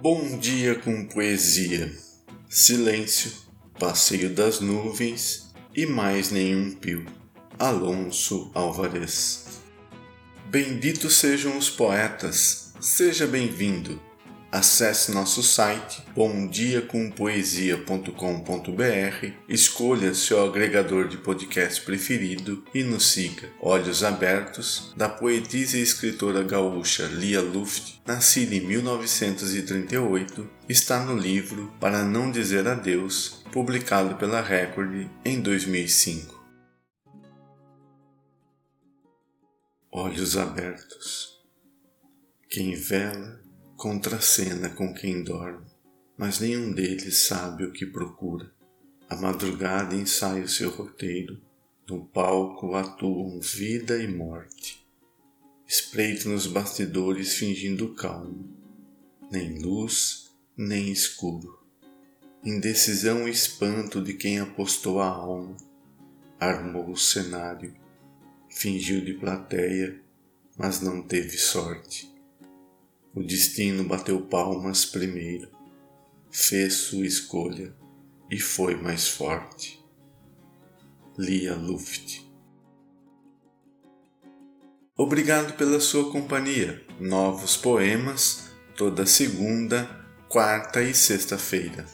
Bom dia com poesia, silêncio, passeio das nuvens e mais nenhum pio. Alonso Álvares. Benditos sejam os poetas, seja bem-vindo. Acesse nosso site bomdiacompoesia.com.br, escolha seu agregador de podcast preferido e nos siga. Olhos Abertos, da poetisa e escritora gaúcha Lia Luft, nascida em 1938, está no livro Para Não Dizer Adeus, publicado pela Record em 2005. Olhos abertos. Quem vela contracena com quem dorme, mas nenhum deles sabe o que procura. A madrugada ensaia o seu roteiro, no palco atuam vida e morte. Espreito nos bastidores fingindo calmo, nem luz, nem escuro. Indecisão e espanto de quem apostou a alma, armou o cenário, fingiu de plateia, mas não teve sorte. O destino bateu palmas primeiro, fez sua escolha e foi mais forte. Lia Luft. Obrigado pela sua companhia. Novos poemas toda segunda, quarta e sexta-feira.